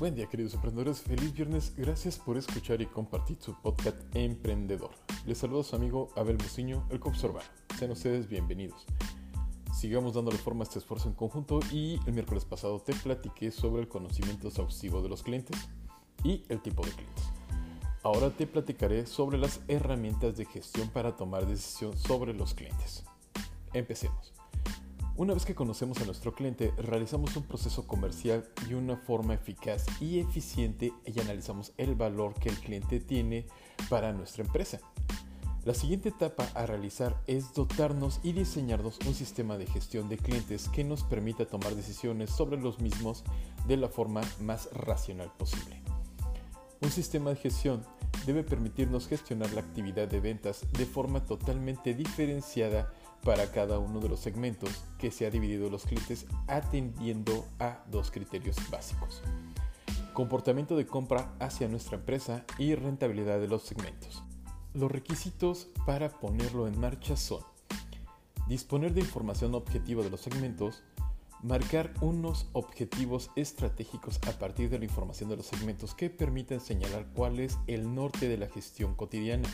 Buen día queridos emprendedores, feliz viernes, gracias por escuchar y compartir su podcast Emprendedor. Les saludo a su amigo Abel Muciño, el Cobsorbar. Sean ustedes bienvenidos. Sigamos dándole forma a este esfuerzo en conjunto y el miércoles pasado te platiqué sobre el conocimiento exhaustivo de los clientes y el tipo de clientes. Ahora te platicaré sobre las herramientas de gestión para tomar decisión sobre los clientes. Empecemos. Una vez que conocemos a nuestro cliente, realizamos un proceso comercial de una forma eficaz y eficiente y analizamos el valor que el cliente tiene para nuestra empresa. La siguiente etapa a realizar es dotarnos y diseñarnos un sistema de gestión de clientes que nos permita tomar decisiones sobre los mismos de la forma más racional posible. Un sistema de gestión debe permitirnos gestionar la actividad de ventas de forma totalmente diferenciada para cada uno de los segmentos que se ha dividido los clientes atendiendo a dos criterios básicos. Comportamiento de compra hacia nuestra empresa y rentabilidad de los segmentos. Los requisitos para ponerlo en marcha son disponer de información objetiva de los segmentos, marcar unos objetivos estratégicos a partir de la información de los segmentos que permitan señalar cuál es el norte de la gestión cotidiana,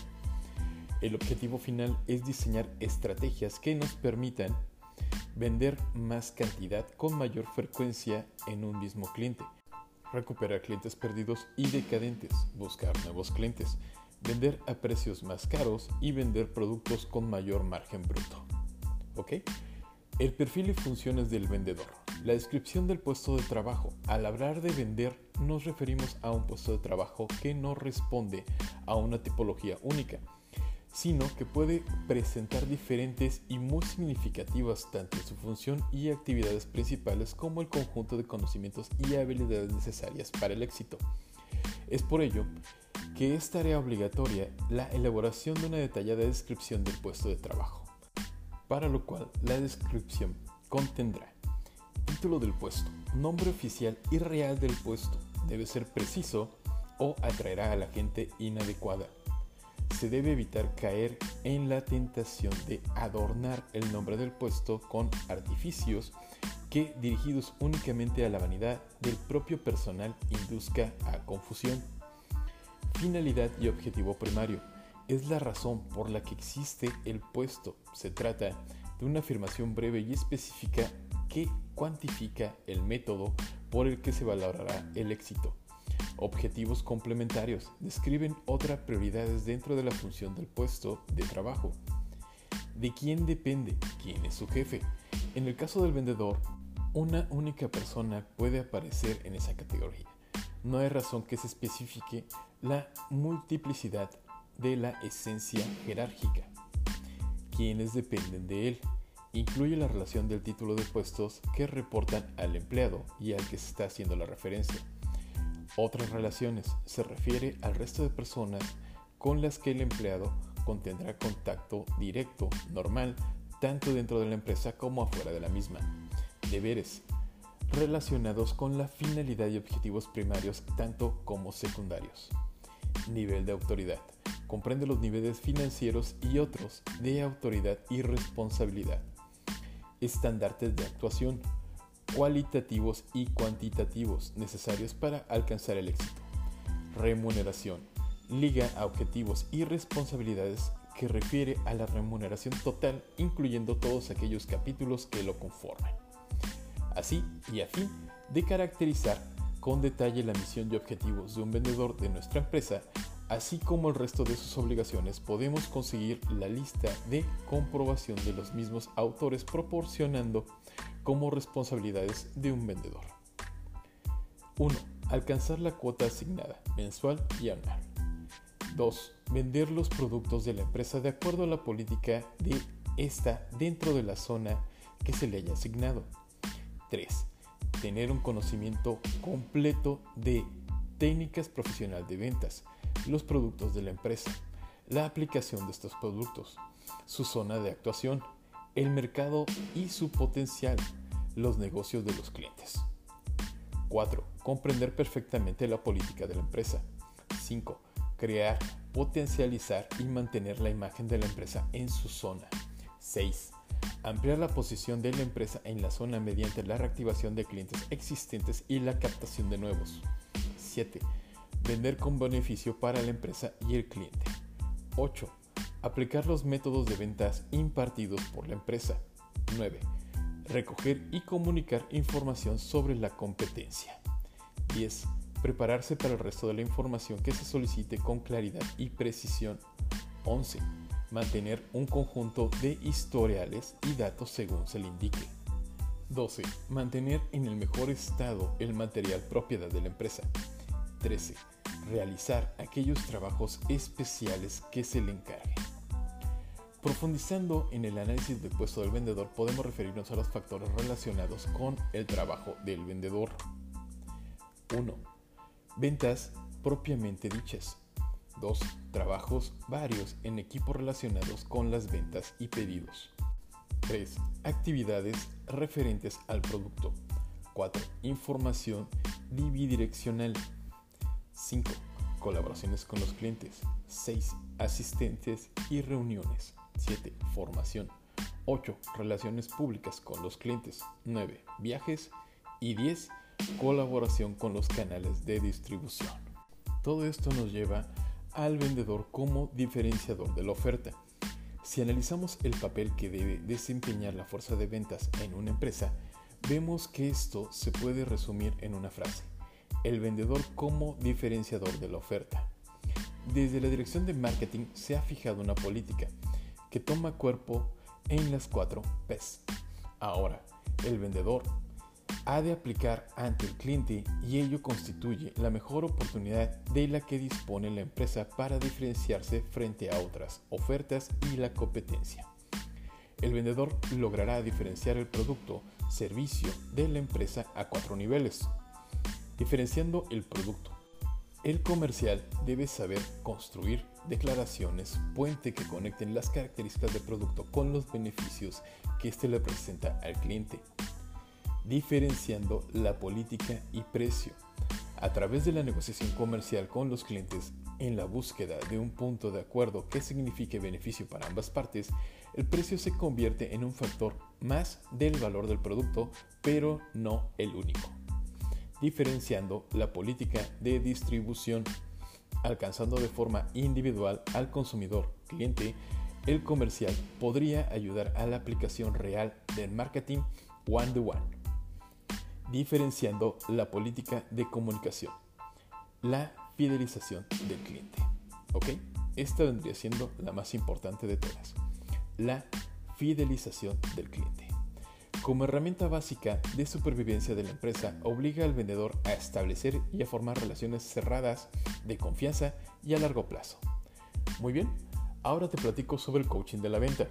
el objetivo final es diseñar estrategias que nos permitan vender más cantidad con mayor frecuencia en un mismo cliente, recuperar clientes perdidos y decadentes, buscar nuevos clientes, vender a precios más caros y vender productos con mayor margen bruto. ¿Ok? El perfil y funciones del vendedor. La descripción del puesto de trabajo. Al hablar de vender nos referimos a un puesto de trabajo que no responde a una tipología única sino que puede presentar diferentes y muy significativas tanto en su función y actividades principales como el conjunto de conocimientos y habilidades necesarias para el éxito. Es por ello que es tarea obligatoria la elaboración de una detallada descripción del puesto de trabajo, para lo cual la descripción contendrá título del puesto, nombre oficial y real del puesto, debe ser preciso o atraerá a la gente inadecuada se debe evitar caer en la tentación de adornar el nombre del puesto con artificios que, dirigidos únicamente a la vanidad del propio personal, induzca a confusión. Finalidad y objetivo primario. Es la razón por la que existe el puesto. Se trata de una afirmación breve y específica que cuantifica el método por el que se valorará el éxito. Objetivos complementarios describen otras prioridades dentro de la función del puesto de trabajo. ¿De quién depende? ¿Quién es su jefe? En el caso del vendedor, una única persona puede aparecer en esa categoría. No hay razón que se especifique la multiplicidad de la esencia jerárquica. ¿Quiénes dependen de él? Incluye la relación del título de puestos que reportan al empleado y al que se está haciendo la referencia otras relaciones se refiere al resto de personas con las que el empleado contendrá contacto directo, normal, tanto dentro de la empresa como afuera de la misma. Deberes relacionados con la finalidad y objetivos primarios tanto como secundarios. Nivel de autoridad. Comprende los niveles financieros y otros de autoridad y responsabilidad. Estandartes de actuación cualitativos y cuantitativos necesarios para alcanzar el éxito. Remuneración. Liga a objetivos y responsabilidades que refiere a la remuneración total, incluyendo todos aquellos capítulos que lo conforman. Así y a fin de caracterizar con detalle la misión y objetivos de un vendedor de nuestra empresa, así como el resto de sus obligaciones, podemos conseguir la lista de comprobación de los mismos autores proporcionando como responsabilidades de un vendedor. 1. Alcanzar la cuota asignada, mensual y anual. 2. Vender los productos de la empresa de acuerdo a la política de esta dentro de la zona que se le haya asignado. 3. Tener un conocimiento completo de técnicas profesional de ventas, los productos de la empresa, la aplicación de estos productos, su zona de actuación, el mercado y su potencial, los negocios de los clientes. 4. Comprender perfectamente la política de la empresa. 5. Crear, potencializar y mantener la imagen de la empresa en su zona. 6. Ampliar la posición de la empresa en la zona mediante la reactivación de clientes existentes y la captación de nuevos. 7. Vender con beneficio para la empresa y el cliente. 8. Aplicar los métodos de ventas impartidos por la empresa. 9. Recoger y comunicar información sobre la competencia. 10. Prepararse para el resto de la información que se solicite con claridad y precisión. 11 mantener un conjunto de historiales y datos según se le indique. 12. Mantener en el mejor estado el material propiedad de la empresa. 13. Realizar aquellos trabajos especiales que se le encarguen. Profundizando en el análisis del puesto del vendedor, podemos referirnos a los factores relacionados con el trabajo del vendedor. 1. Ventas propiamente dichas. 2. Trabajos varios en equipos relacionados con las ventas y pedidos. 3. Actividades referentes al producto. 4. Información bidireccional. 5. Colaboraciones con los clientes. 6. Asistentes y reuniones. 7. Formación. 8. Relaciones públicas con los clientes. 9. Viajes. Y 10. Colaboración con los canales de distribución. Todo esto nos lleva al vendedor como diferenciador de la oferta. Si analizamos el papel que debe desempeñar la fuerza de ventas en una empresa, vemos que esto se puede resumir en una frase. El vendedor como diferenciador de la oferta. Desde la dirección de marketing se ha fijado una política que toma cuerpo en las cuatro P's. Ahora, el vendedor ha de aplicar ante el cliente y ello constituye la mejor oportunidad de la que dispone la empresa para diferenciarse frente a otras ofertas y la competencia. El vendedor logrará diferenciar el producto, servicio de la empresa a cuatro niveles. Diferenciando el producto. El comercial debe saber construir declaraciones puente que conecten las características del producto con los beneficios que éste le presenta al cliente diferenciando la política y precio. A través de la negociación comercial con los clientes en la búsqueda de un punto de acuerdo que signifique beneficio para ambas partes, el precio se convierte en un factor más del valor del producto, pero no el único. Diferenciando la política de distribución, alcanzando de forma individual al consumidor cliente, el comercial podría ayudar a la aplicación real del marketing one-to-one diferenciando la política de comunicación, la fidelización del cliente. ¿Ok? Esta vendría siendo la más importante de todas, la fidelización del cliente. Como herramienta básica de supervivencia de la empresa, obliga al vendedor a establecer y a formar relaciones cerradas de confianza y a largo plazo. Muy bien, ahora te platico sobre el coaching de la venta.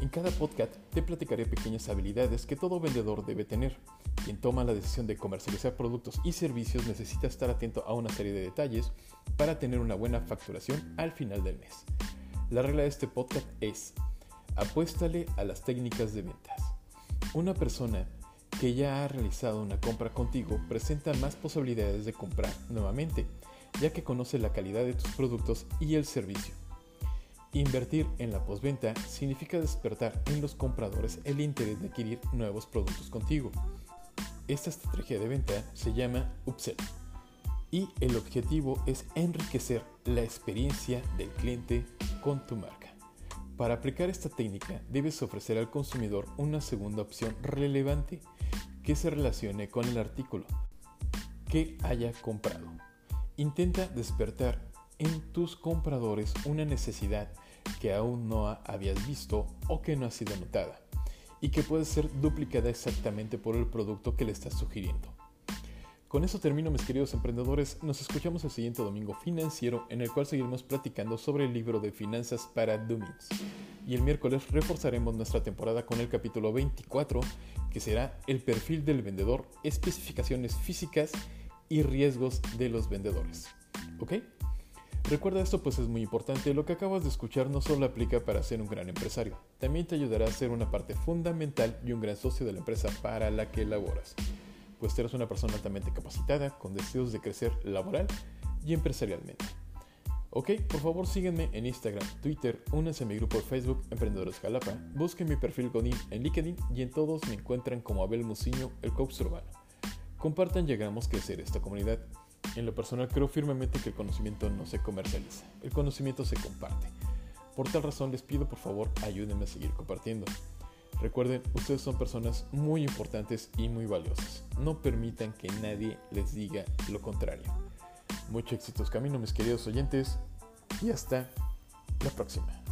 En cada podcast te platicaré pequeñas habilidades que todo vendedor debe tener. Quien toma la decisión de comercializar productos y servicios necesita estar atento a una serie de detalles para tener una buena facturación al final del mes. La regla de este podcast es, apuéstale a las técnicas de ventas. Una persona que ya ha realizado una compra contigo presenta más posibilidades de comprar nuevamente, ya que conoce la calidad de tus productos y el servicio. Invertir en la postventa significa despertar en los compradores el interés de adquirir nuevos productos contigo. Esta estrategia de venta se llama upsell y el objetivo es enriquecer la experiencia del cliente con tu marca. Para aplicar esta técnica debes ofrecer al consumidor una segunda opción relevante que se relacione con el artículo que haya comprado. Intenta despertar en tus compradores una necesidad que aún no habías visto o que no ha sido notada y que puede ser duplicada exactamente por el producto que le estás sugiriendo. Con eso termino mis queridos emprendedores, nos escuchamos el siguiente domingo financiero en el cual seguiremos platicando sobre el libro de finanzas para dummies. Y el miércoles reforzaremos nuestra temporada con el capítulo 24 que será el perfil del vendedor, especificaciones físicas y riesgos de los vendedores. ¿Ok? Recuerda esto pues es muy importante, lo que acabas de escuchar no solo aplica para ser un gran empresario, también te ayudará a ser una parte fundamental y un gran socio de la empresa para la que laboras, pues eres una persona altamente capacitada con deseos de crecer laboral y empresarialmente. Ok, por favor síguenme en Instagram, Twitter, únanse a mi grupo de Facebook Emprendedores Jalapa, busquen mi perfil Godín en LinkedIn y en todos me encuentran como Abel Muciño, el coach urbano. Compartan, llegamos a crecer esta comunidad. En lo personal creo firmemente que el conocimiento no se comercializa, el conocimiento se comparte. Por tal razón les pido por favor ayúdenme a seguir compartiendo. Recuerden, ustedes son personas muy importantes y muy valiosas. No permitan que nadie les diga lo contrario. Mucho éxitos camino mis queridos oyentes y hasta la próxima.